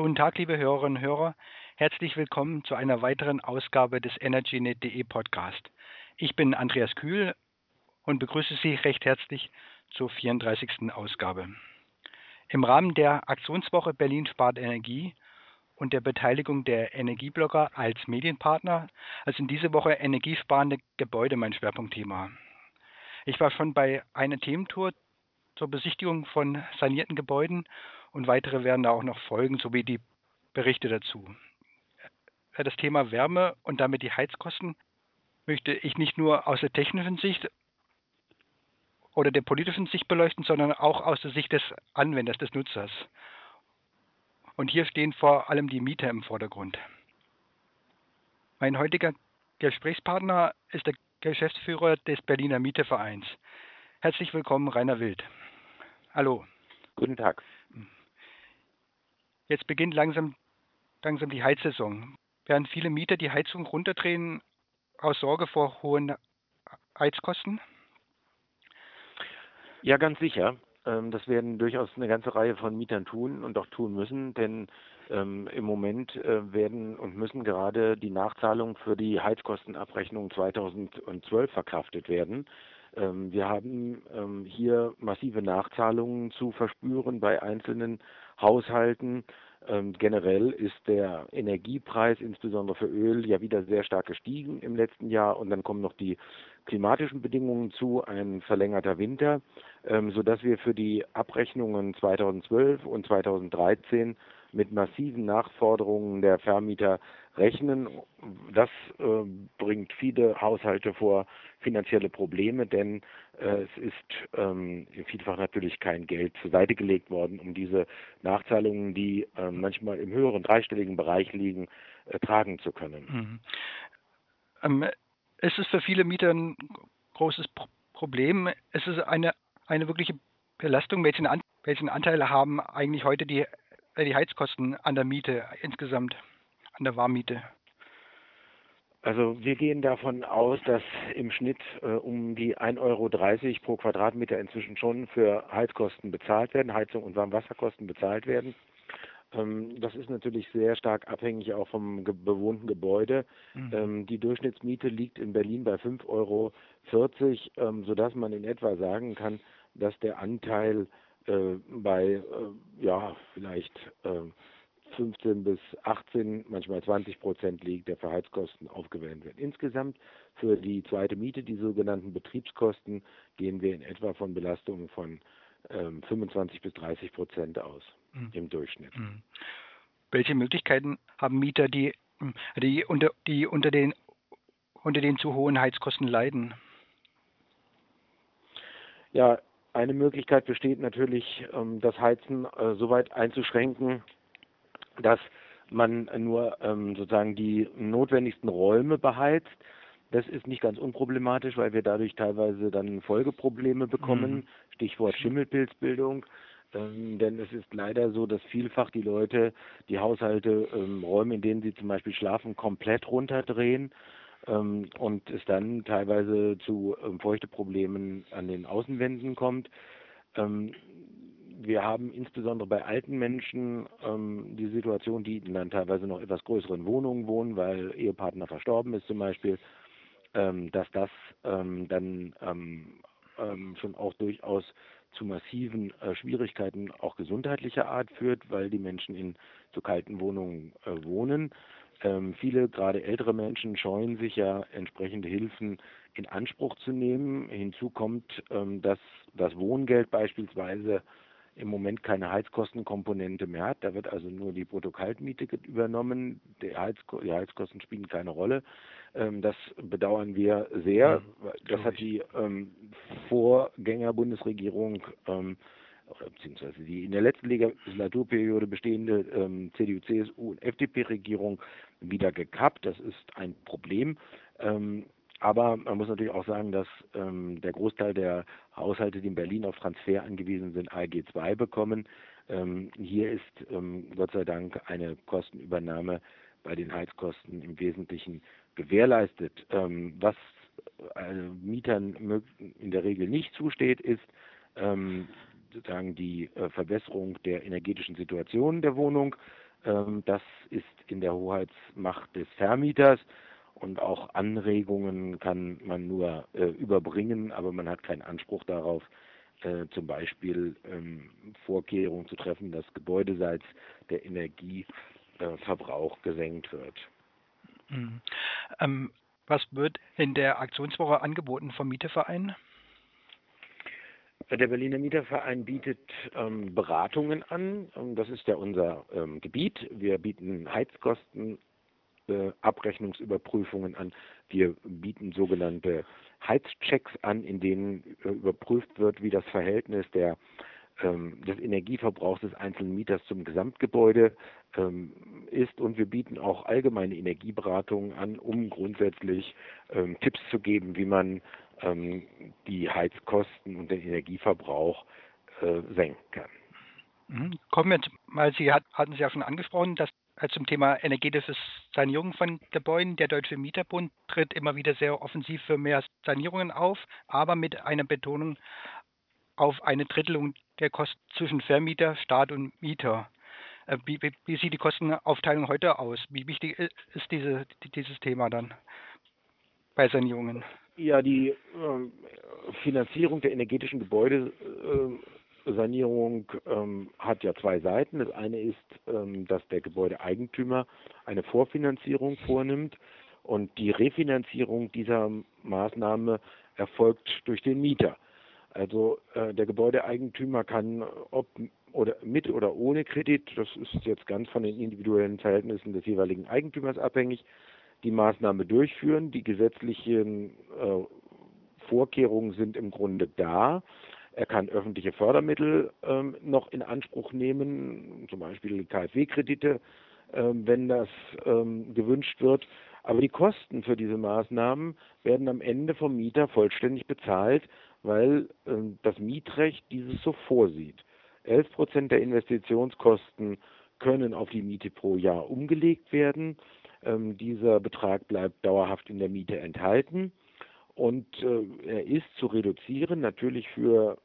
Guten Tag, liebe Hörerinnen und Hörer. Herzlich willkommen zu einer weiteren Ausgabe des EnergyNet.de Podcast. Ich bin Andreas Kühl und begrüße Sie recht herzlich zur 34. Ausgabe. Im Rahmen der Aktionswoche Berlin spart Energie und der Beteiligung der Energieblogger als Medienpartner sind diese Woche energiesparende Gebäude mein Schwerpunktthema. Ich war schon bei einer Thementour zur Besichtigung von sanierten Gebäuden und weitere werden da auch noch folgen, sowie die Berichte dazu. Das Thema Wärme und damit die Heizkosten möchte ich nicht nur aus der technischen Sicht oder der politischen Sicht beleuchten, sondern auch aus der Sicht des Anwenders, des Nutzers. Und hier stehen vor allem die Mieter im Vordergrund. Mein heutiger Gesprächspartner ist der Geschäftsführer des Berliner Mietervereins. Herzlich willkommen, Rainer Wild. Hallo. Guten Tag. Jetzt beginnt langsam, langsam die Heizsaison. Werden viele Mieter die Heizung runterdrehen aus Sorge vor hohen Heizkosten? Ja, ganz sicher. Ähm, das werden durchaus eine ganze Reihe von Mietern tun und auch tun müssen, denn ähm, im Moment äh, werden und müssen gerade die Nachzahlungen für die Heizkostenabrechnung 2012 verkraftet werden. Ähm, wir haben ähm, hier massive Nachzahlungen zu verspüren bei einzelnen Haushalten. Ähm, generell ist der Energiepreis, insbesondere für Öl, ja wieder sehr stark gestiegen im letzten Jahr und dann kommen noch die klimatischen Bedingungen zu, ein verlängerter Winter, ähm, sodass wir für die Abrechnungen 2012 und 2013 mit massiven Nachforderungen der Vermieter rechnen. Das äh, bringt viele Haushalte vor finanzielle Probleme, denn äh, es ist ähm, vielfach natürlich kein Geld zur Seite gelegt worden, um diese Nachzahlungen, die äh, manchmal im höheren dreistelligen Bereich liegen, äh, tragen zu können. Mhm. Ähm, es ist für viele Mieter ein großes Problem. Es ist eine, eine wirkliche Belastung. Welchen, An welchen Anteil haben eigentlich heute die die Heizkosten an der Miete insgesamt, an der Warmmiete? Also wir gehen davon aus, dass im Schnitt äh, um die 1,30 Euro pro Quadratmeter inzwischen schon für Heizkosten bezahlt werden, Heizung und Warmwasserkosten bezahlt werden. Ähm, das ist natürlich sehr stark abhängig auch vom ge bewohnten Gebäude. Mhm. Ähm, die Durchschnittsmiete liegt in Berlin bei 5,40 Euro, ähm, sodass man in etwa sagen kann, dass der Anteil äh, bei äh, ja vielleicht äh, 15 bis 18, manchmal 20 Prozent liegt, der für Heizkosten aufgewärmt wird. Insgesamt für die zweite Miete, die sogenannten Betriebskosten, gehen wir in etwa von Belastungen von ähm, 25 bis 30 Prozent aus mhm. im Durchschnitt. Mhm. Welche Möglichkeiten haben Mieter, die, die, unter, die unter, den, unter den zu hohen Heizkosten leiden? Ja, eine Möglichkeit besteht natürlich, ähm, das Heizen äh, so weit einzuschränken, dass man nur ähm, sozusagen die notwendigsten Räume beheizt. Das ist nicht ganz unproblematisch, weil wir dadurch teilweise dann Folgeprobleme bekommen. Mhm. Stichwort Schimmelpilzbildung. Ähm, denn es ist leider so, dass vielfach die Leute, die Haushalte, ähm, Räume, in denen sie zum Beispiel schlafen, komplett runterdrehen und es dann teilweise zu ähm, Feuchteproblemen an den Außenwänden kommt. Ähm, wir haben insbesondere bei alten Menschen ähm, die Situation, die dann teilweise noch etwas größeren Wohnungen wohnen, weil Ehepartner verstorben ist zum Beispiel, ähm, dass das ähm, dann ähm, ähm, schon auch durchaus zu massiven äh, Schwierigkeiten auch gesundheitlicher Art führt, weil die Menschen in zu kalten Wohnungen äh, wohnen. Ähm, viele, gerade ältere Menschen, scheuen sich ja, entsprechende Hilfen in Anspruch zu nehmen. Hinzu kommt, ähm, dass das Wohngeld beispielsweise im Moment keine Heizkostenkomponente mehr hat. Da wird also nur die Bruttokaltmiete übernommen. Die, Heizko die Heizkosten spielen keine Rolle. Ähm, das bedauern wir sehr. Das hat die ähm, Vorgänger-Bundesregierung ähm, beziehungsweise die in der letzten Legislaturperiode bestehende ähm, CDU, CSU und FDP-Regierung wieder gekappt. Das ist ein Problem. Ähm, aber man muss natürlich auch sagen, dass ähm, der Großteil der Haushalte, die in Berlin auf Transfer angewiesen sind, ALG 2 bekommen. Ähm, hier ist ähm, Gott sei Dank eine Kostenübernahme bei den Heizkosten im Wesentlichen gewährleistet. Ähm, was äh, Mietern in der Regel nicht zusteht, ist ähm, sozusagen die äh, Verbesserung der energetischen Situation der Wohnung. Ähm, das ist in der Hoheitsmacht des Vermieters und auch Anregungen kann man nur äh, überbringen, aber man hat keinen Anspruch darauf, äh, zum Beispiel ähm, Vorkehrungen zu treffen, dass gebäudeseits der Energieverbrauch gesenkt wird. Mhm. Ähm, was wird in der Aktionswoche angeboten vom Mieteverein? Der Berliner Mieterverein bietet ähm, Beratungen an. Das ist ja unser ähm, Gebiet. Wir bieten Heizkosten äh, an. Wir bieten sogenannte Heizchecks an, in denen äh, überprüft wird, wie das Verhältnis der ähm, des Energieverbrauchs des einzelnen Mieters zum Gesamtgebäude ähm, ist und wir bieten auch allgemeine Energieberatungen an, um grundsätzlich ähm, Tipps zu geben, wie man ähm, die Heizkosten und den Energieverbrauch äh, senken kann. Mhm. Kommen wir jetzt mal, Sie hat, hatten Sie ja schon angesprochen, dass äh, zum Thema energetische Sanierung von Gebäuden. Der Deutsche Mieterbund tritt immer wieder sehr offensiv für mehr Sanierungen auf, aber mit einer Betonung auf eine Drittelung der Kosten zwischen Vermieter, Staat und Mieter. Äh, wie, wie, wie, sieht die Kostenaufteilung heute aus? Wie wichtig ist diese, dieses Thema dann bei Sanierungen? Ja, die äh, Finanzierung der energetischen Gebäudesanierung äh, hat ja zwei Seiten. Das eine ist, ähm, dass der Gebäudeeigentümer eine Vorfinanzierung vornimmt und die Refinanzierung dieser Maßnahme erfolgt durch den Mieter. Also äh, der Gebäudeeigentümer kann, ob oder mit oder ohne Kredit, das ist jetzt ganz von den individuellen Verhältnissen des jeweiligen Eigentümers abhängig, die Maßnahme durchführen. Die gesetzlichen äh, Vorkehrungen sind im Grunde da. Er kann öffentliche Fördermittel ähm, noch in Anspruch nehmen, zum Beispiel KfW-Kredite, ähm, wenn das ähm, gewünscht wird. Aber die Kosten für diese Maßnahmen werden am Ende vom Mieter vollständig bezahlt, weil äh, das Mietrecht dieses so vorsieht. 11 Prozent der Investitionskosten können auf die Miete pro Jahr umgelegt werden. Ähm, dieser Betrag bleibt dauerhaft in der Miete enthalten. Und äh, er ist zu reduzieren natürlich für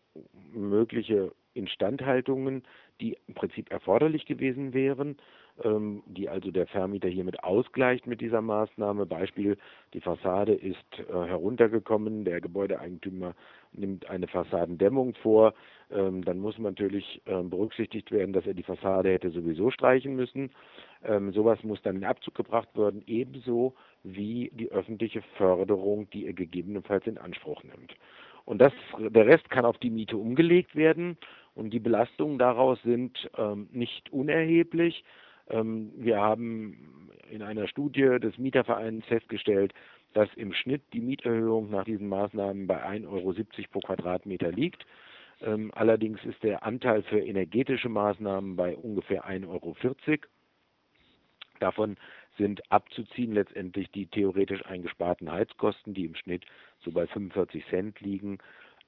mögliche Instandhaltungen, die im Prinzip erforderlich gewesen wären, ähm, die also der Vermieter hiermit ausgleicht mit dieser Maßnahme. Beispiel, die Fassade ist äh, heruntergekommen, der Gebäudeeigentümer nimmt eine Fassadendämmung vor, ähm, dann muss natürlich ähm, berücksichtigt werden, dass er die Fassade hätte sowieso streichen müssen. Ähm, sowas muss dann in Abzug gebracht werden, ebenso wie die öffentliche Förderung, die er gegebenenfalls in Anspruch nimmt. Und das, der Rest kann auf die Miete umgelegt werden und die Belastungen daraus sind ähm, nicht unerheblich. Ähm, wir haben in einer Studie des Mietervereins festgestellt, dass im Schnitt die Mieterhöhung nach diesen Maßnahmen bei 1,70 Euro pro Quadratmeter liegt. Ähm, allerdings ist der Anteil für energetische Maßnahmen bei ungefähr 1,40 Euro. Davon sind abzuziehen letztendlich die theoretisch eingesparten Heizkosten, die im Schnitt so bei 45 Cent liegen,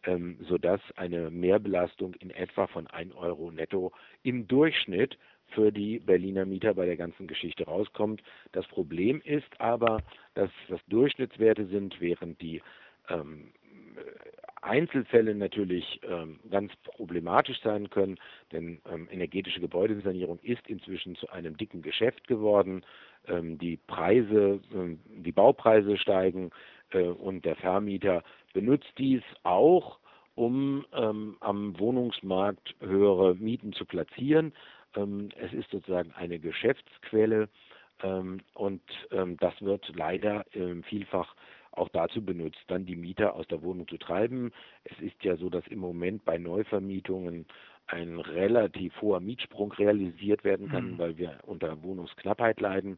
ähm, sodass eine Mehrbelastung in etwa von 1 Euro netto im Durchschnitt für die Berliner Mieter bei der ganzen Geschichte rauskommt. Das Problem ist aber, dass das Durchschnittswerte sind, während die ähm, Einzelfälle natürlich ähm, ganz problematisch sein können, denn ähm, energetische Gebäudesanierung ist inzwischen zu einem dicken Geschäft geworden. Ähm, die Preise, ähm, die Baupreise steigen und der Vermieter benutzt dies auch, um ähm, am Wohnungsmarkt höhere Mieten zu platzieren. Ähm, es ist sozusagen eine Geschäftsquelle ähm, und ähm, das wird leider vielfach auch dazu benutzt, dann die Mieter aus der Wohnung zu treiben. Es ist ja so, dass im Moment bei Neuvermietungen ein relativ hoher Mietsprung realisiert werden kann, mhm. weil wir unter Wohnungsknappheit leiden.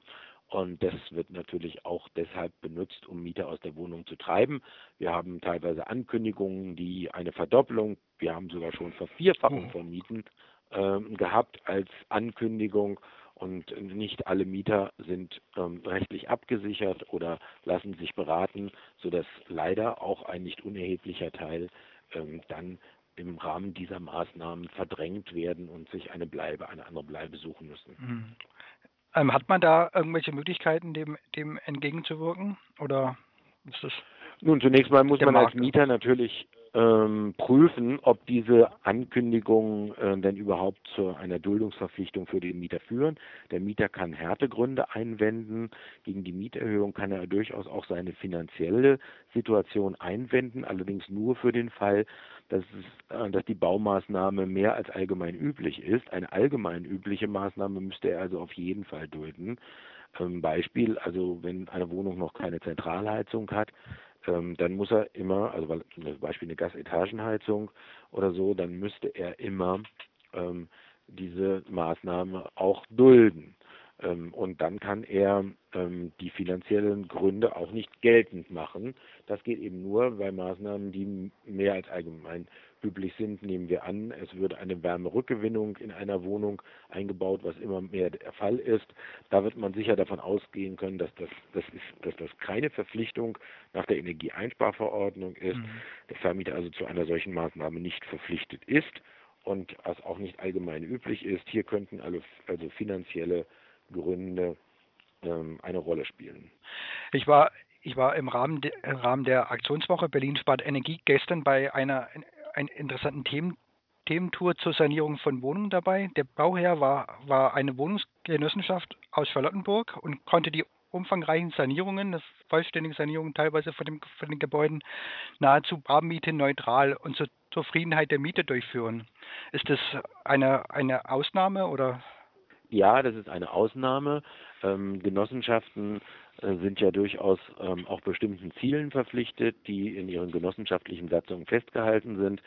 Und das wird natürlich auch deshalb benutzt, um Mieter aus der Wohnung zu treiben. Wir haben teilweise Ankündigungen, die eine Verdoppelung, wir haben sogar schon Vervierfachung mhm. von Mieten äh, gehabt als Ankündigung und nicht alle Mieter sind ähm, rechtlich abgesichert oder lassen sich beraten, sodass leider auch ein nicht unerheblicher Teil ähm, dann im Rahmen dieser Maßnahmen verdrängt werden und sich eine Bleibe, eine andere Bleibe suchen müssen. Ähm, hat man da irgendwelche Möglichkeiten, dem, dem entgegenzuwirken? Oder ist das Nun, zunächst mal muss man Markt als Mieter natürlich ähm, prüfen, ob diese Ankündigungen äh, denn überhaupt zu einer Duldungsverpflichtung für den Mieter führen. Der Mieter kann Härtegründe einwenden. Gegen die Mieterhöhung kann er durchaus auch seine finanzielle Situation einwenden, allerdings nur für den Fall, dass, es, äh, dass die Baumaßnahme mehr als allgemein üblich ist. Eine allgemein übliche Maßnahme müsste er also auf jeden Fall dulden. Ähm, Beispiel, also wenn eine Wohnung noch keine Zentralheizung hat, ähm, dann muss er immer, also weil, zum Beispiel eine Gasetagenheizung oder so, dann müsste er immer ähm, diese Maßnahme auch dulden. Ähm, und dann kann er ähm, die finanziellen Gründe auch nicht geltend machen. Das geht eben nur bei Maßnahmen, die mehr als allgemein üblich sind. Nehmen wir an, es wird eine Wärmerückgewinnung in einer Wohnung eingebaut, was immer mehr der Fall ist. Da wird man sicher davon ausgehen können, dass das, das, ist, dass das keine Verpflichtung nach der Energieeinsparverordnung ist. Mhm. Der Vermieter also zu einer solchen Maßnahme nicht verpflichtet ist und was auch nicht allgemein üblich ist. Hier könnten also, also finanzielle Gründe ähm, eine Rolle spielen. Ich war ich war im Rahmen, de, im Rahmen der Aktionswoche Berlin spart Energie gestern bei einer, einer interessanten Themen, Thementour zur Sanierung von Wohnungen dabei. Der Bauherr war, war eine Wohnungsgenossenschaft aus Charlottenburg und konnte die umfangreichen Sanierungen, das vollständige Sanierungen teilweise von, dem, von den Gebäuden, nahezu Barmiete neutral und zur Zufriedenheit der Mieter durchführen. Ist das eine, eine Ausnahme oder ja, das ist eine Ausnahme. Ähm, Genossenschaften äh, sind ja durchaus ähm, auch bestimmten Zielen verpflichtet, die in ihren genossenschaftlichen Satzungen festgehalten sind.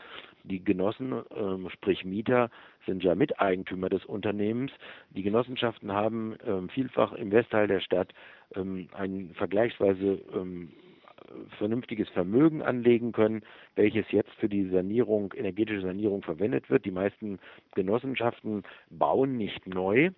Die Genossen, ähm, sprich Mieter, sind ja Miteigentümer des Unternehmens. Die Genossenschaften haben ähm, vielfach im Westteil der Stadt ähm, ein vergleichsweise ähm, vernünftiges Vermögen anlegen können, welches jetzt für die Sanierung, energetische Sanierung verwendet wird. Die meisten Genossenschaften bauen nicht neu.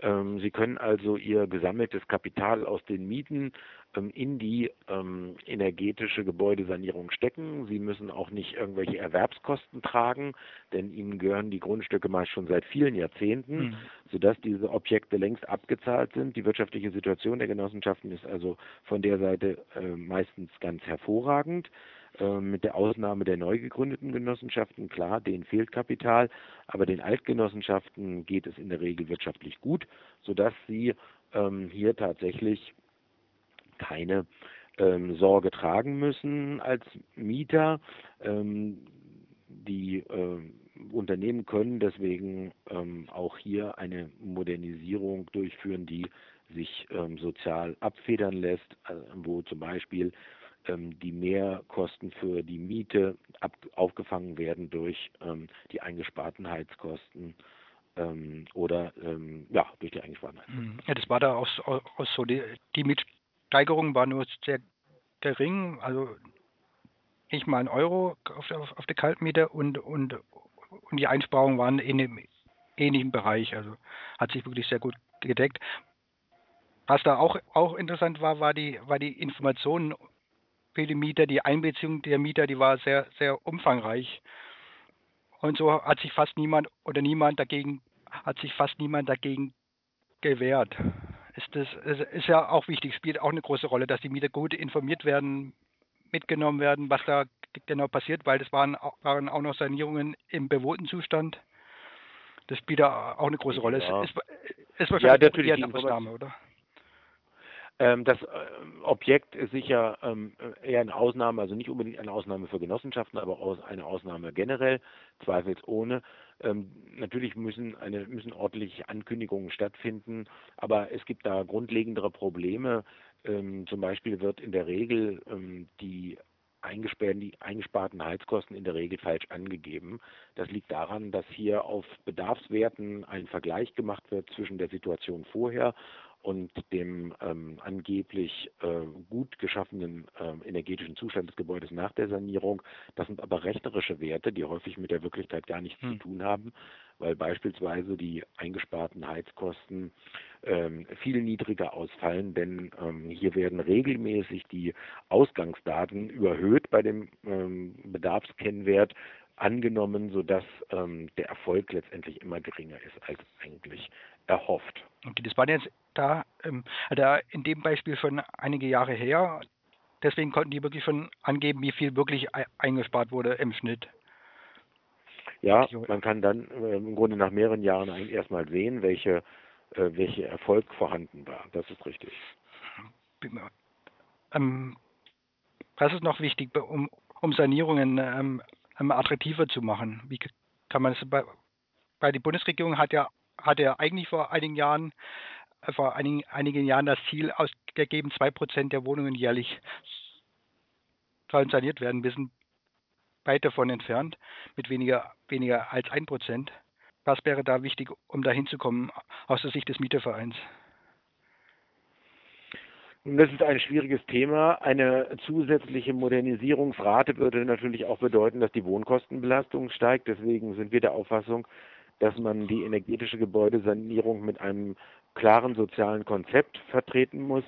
Ähm, sie können also ihr gesammeltes Kapital aus den Mieten ähm, in die ähm, energetische Gebäudesanierung stecken. Sie müssen auch nicht irgendwelche Erwerbskosten tragen, denn ihnen gehören die Grundstücke meist schon seit vielen Jahrzehnten, mhm. sodass diese Objekte längst abgezahlt sind. Die wirtschaftliche Situation der Genossenschaften ist also von der Seite äh, meistens ganz hervorragend mit der Ausnahme der neu gegründeten Genossenschaften, klar, denen fehlt Kapital, aber den Altgenossenschaften geht es in der Regel wirtschaftlich gut, sodass sie ähm, hier tatsächlich keine ähm, Sorge tragen müssen als Mieter. Ähm, die äh, Unternehmen können deswegen ähm, auch hier eine Modernisierung durchführen, die sich ähm, sozial abfedern lässt, äh, wo zum Beispiel ähm, die Mehrkosten für die Miete ab, aufgefangen werden durch ähm, die eingesparten Heizkosten ähm, oder ja durch die eingesparten Heizkosten. Mhm. Ja, das war da auch, auch so die, die Miet Steigerung war nur sehr gering, also nicht mal ein Euro auf der, auf der Kaltmiete und, und, und die Einsparungen waren in dem ähnlichen Bereich, also hat sich wirklich sehr gut gedeckt. Was da auch, auch interessant war, war die, war die Information die Mieter, die Einbeziehung der Mieter, die war sehr, sehr umfangreich. Und so hat sich fast niemand oder niemand dagegen, hat sich fast niemand dagegen gewehrt ist das ist ja auch wichtig, spielt auch eine große Rolle, dass die Mieter gut informiert werden, mitgenommen werden, was da genau passiert, weil das waren, waren auch noch Sanierungen im bewohnten Zustand. Das spielt da auch eine große Rolle. Ja. Es ist, ist wahrscheinlich ja, natürlich eine Ausnahme, oder? Ähm, das äh, Objekt ist sicher ähm, eher eine Ausnahme, also nicht unbedingt eine Ausnahme für Genossenschaften, aber eine Ausnahme generell, zweifelsohne. Ähm, natürlich müssen, eine, müssen ordentliche Ankündigungen stattfinden, aber es gibt da grundlegendere Probleme. Zum Beispiel wird in der Regel die die eingesparten Heizkosten in der Regel falsch angegeben. Das liegt daran, dass hier auf Bedarfswerten ein Vergleich gemacht wird zwischen der Situation vorher und dem ähm, angeblich äh, gut geschaffenen äh, energetischen Zustand des Gebäudes nach der Sanierung. Das sind aber rechnerische Werte, die häufig mit der Wirklichkeit gar nichts hm. zu tun haben, weil beispielsweise die eingesparten Heizkosten ähm, viel niedriger ausfallen, denn ähm, hier werden regelmäßig die Ausgangsdaten überhöht bei dem ähm, Bedarfskennwert angenommen, sodass ähm, der Erfolg letztendlich immer geringer ist als eigentlich erhofft. Okay, das war jetzt da, ähm, da in dem Beispiel schon einige Jahre her. deswegen konnten die wirklich schon angeben, wie viel wirklich eingespart wurde im Schnitt. Ja, man kann dann äh, im Grunde nach mehreren Jahren eigentlich erstmal sehen, welche, äh, welche Erfolg vorhanden war. Das ist richtig. Ähm, was ist noch wichtig, um, um Sanierungen ähm, attraktiver zu machen? Wie kann man das bei, bei die Bundesregierung hat ja hat ja eigentlich vor einigen Jahren äh, vor einigen, einigen Jahren das Ziel ausgegeben, zwei Prozent der Wohnungen jährlich sollen saniert werden. Wir sind weit davon entfernt, mit weniger, weniger als ein Prozent. Was wäre da wichtig, um da hinzukommen, aus der Sicht des Mietervereins? Das ist ein schwieriges Thema. Eine zusätzliche Modernisierungsrate würde natürlich auch bedeuten, dass die Wohnkostenbelastung steigt. Deswegen sind wir der Auffassung, dass man die energetische Gebäudesanierung mit einem klaren sozialen Konzept vertreten muss.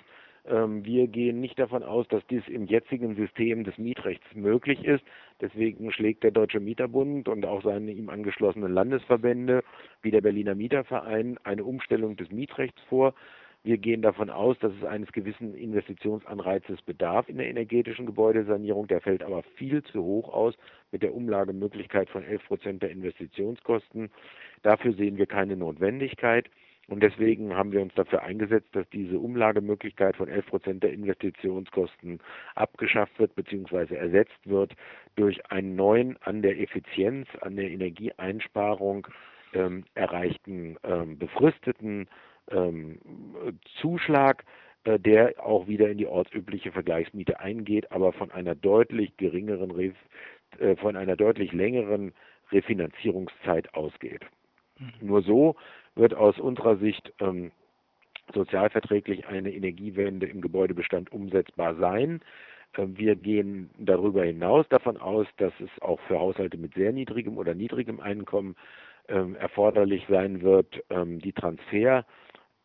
Ähm, wir gehen nicht davon aus, dass dies im jetzigen System des Mietrechts möglich ist. Deswegen schlägt der Deutsche Mieterbund und auch seine ihm angeschlossenen Landesverbände wie der Berliner Mieterverein eine Umstellung des Mietrechts vor. Wir gehen davon aus, dass es eines gewissen Investitionsanreizes bedarf in der energetischen Gebäudesanierung. Der fällt aber viel zu hoch aus mit der Umlagemöglichkeit von 11 Prozent der Investitionskosten. Dafür sehen wir keine Notwendigkeit. Und deswegen haben wir uns dafür eingesetzt, dass diese Umlagemöglichkeit von 11 Prozent der Investitionskosten abgeschafft wird bzw. ersetzt wird durch einen neuen an der Effizienz, an der Energieeinsparung ähm, erreichten ähm, befristeten ähm, Zuschlag, äh, der auch wieder in die ortsübliche Vergleichsmiete eingeht, aber von einer deutlich geringeren, äh, von einer deutlich längeren Refinanzierungszeit ausgeht. Mhm. Nur so wird aus unserer Sicht ähm, sozialverträglich eine Energiewende im Gebäudebestand umsetzbar sein. Äh, wir gehen darüber hinaus davon aus, dass es auch für Haushalte mit sehr niedrigem oder niedrigem Einkommen ähm, erforderlich sein wird, ähm, die Transfer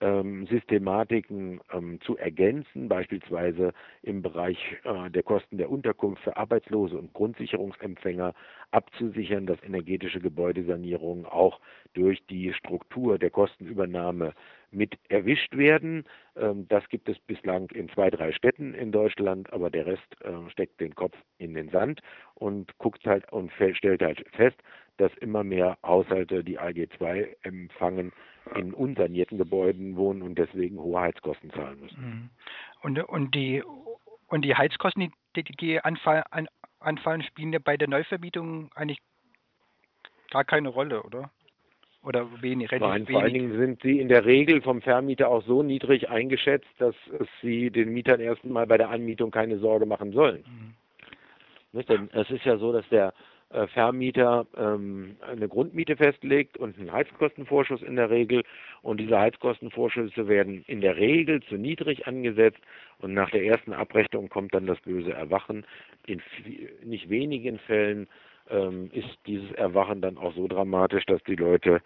ähm, Systematiken ähm, zu ergänzen, beispielsweise im Bereich äh, der Kosten der Unterkunft für Arbeitslose und Grundsicherungsempfänger abzusichern, dass energetische Gebäudesanierungen auch durch die Struktur der Kostenübernahme mit erwischt werden. Ähm, das gibt es bislang in zwei, drei Städten in Deutschland, aber der Rest äh, steckt den Kopf in den Sand und guckt halt und stellt halt fest, dass immer mehr Haushalte die AG 2 empfangen, in unsanierten Gebäuden wohnen und deswegen hohe Heizkosten zahlen müssen. Mhm. Und, und, die, und die Heizkosten, die, die anfallen, anfallen, spielen ja bei der Neuvermietung eigentlich gar keine Rolle, oder? Oder wenig, relativ Nein, vor allen Dingen sind sie in der Regel vom Vermieter auch so niedrig eingeschätzt, dass es sie den Mietern erstmal bei der Anmietung keine Sorge machen sollen. Mhm. Es ist ja so, dass der Vermieter ähm, eine Grundmiete festlegt und einen Heizkostenvorschuss in der Regel. Und diese Heizkostenvorschüsse werden in der Regel zu niedrig angesetzt und nach der ersten Abrechnung kommt dann das böse Erwachen. In nicht wenigen Fällen ähm, ist dieses Erwachen dann auch so dramatisch, dass die Leute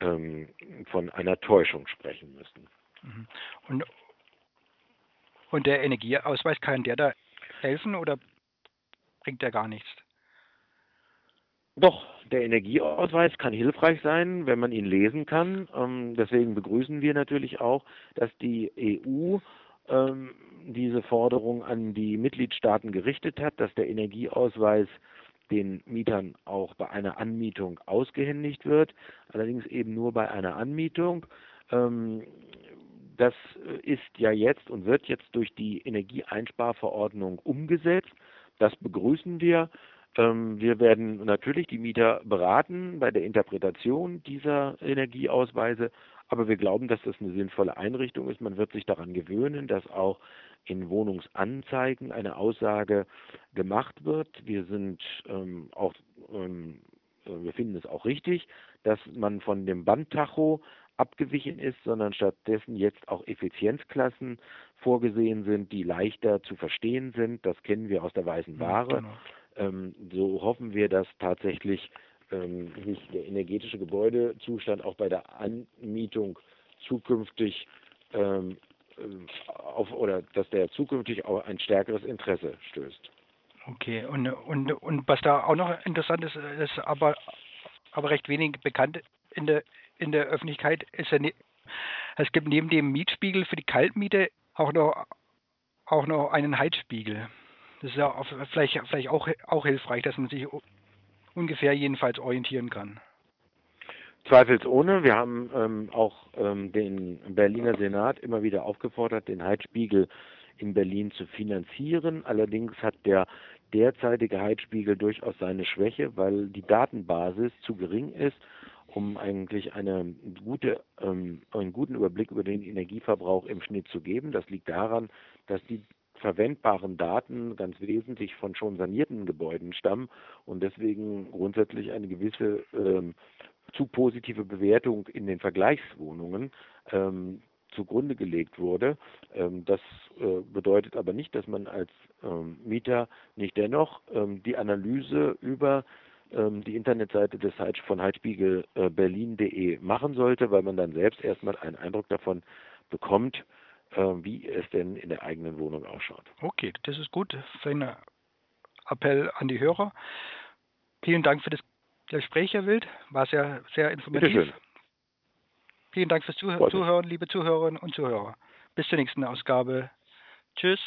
ähm, von einer Täuschung sprechen müssen. Mhm. Und, und der Energieausweis, kann der da helfen oder bringt der gar nichts? Doch, der Energieausweis kann hilfreich sein, wenn man ihn lesen kann. Ähm, deswegen begrüßen wir natürlich auch, dass die EU ähm, diese Forderung an die Mitgliedstaaten gerichtet hat, dass der Energieausweis den Mietern auch bei einer Anmietung ausgehändigt wird, allerdings eben nur bei einer Anmietung. Ähm, das ist ja jetzt und wird jetzt durch die Energieeinsparverordnung umgesetzt. Das begrüßen wir. Ähm, wir werden natürlich die Mieter beraten bei der Interpretation dieser Energieausweise, aber wir glauben, dass das eine sinnvolle Einrichtung ist. Man wird sich daran gewöhnen, dass auch in Wohnungsanzeigen eine Aussage gemacht wird. Wir sind ähm, auch, ähm, wir finden es auch richtig, dass man von dem Bandtacho abgewichen ist, sondern stattdessen jetzt auch Effizienzklassen vorgesehen sind, die leichter zu verstehen sind. Das kennen wir aus der weißen Ware. Ja, genau. Ähm, so hoffen wir, dass tatsächlich ähm, sich der energetische Gebäudezustand auch bei der Anmietung zukünftig ähm, äh, auf oder dass der zukünftig auch ein stärkeres Interesse stößt. Okay, und, und, und was da auch noch interessant ist, ist aber, aber recht wenig bekannt in der, in der Öffentlichkeit, ist ja ne, es gibt neben dem Mietspiegel für die Kaltmiete auch noch, auch noch einen Heizspiegel. Das ist ja vielleicht, vielleicht auch, auch hilfreich, dass man sich ungefähr jedenfalls orientieren kann. Zweifelsohne. Wir haben ähm, auch ähm, den Berliner Senat immer wieder aufgefordert, den Heizspiegel in Berlin zu finanzieren. Allerdings hat der derzeitige Heizspiegel durchaus seine Schwäche, weil die Datenbasis zu gering ist, um eigentlich eine gute, ähm, einen guten Überblick über den Energieverbrauch im Schnitt zu geben. Das liegt daran, dass die verwendbaren Daten ganz wesentlich von schon sanierten Gebäuden stammen und deswegen grundsätzlich eine gewisse ähm, zu positive Bewertung in den Vergleichswohnungen ähm, zugrunde gelegt wurde. Ähm, das äh, bedeutet aber nicht, dass man als ähm, Mieter nicht dennoch ähm, die Analyse über ähm, die Internetseite des Heitz von Heizspiegel äh, machen sollte, weil man dann selbst erstmal einen Eindruck davon bekommt, wie es denn in der eigenen Wohnung ausschaut. Okay, das ist gut. Feiner Appell an die Hörer. Vielen Dank für das Gespräch, Herr Wild. War sehr, sehr informativ. Vielen Dank fürs Zuh Zuhören, liebe Zuhörerinnen und Zuhörer. Bis zur nächsten Ausgabe. Tschüss.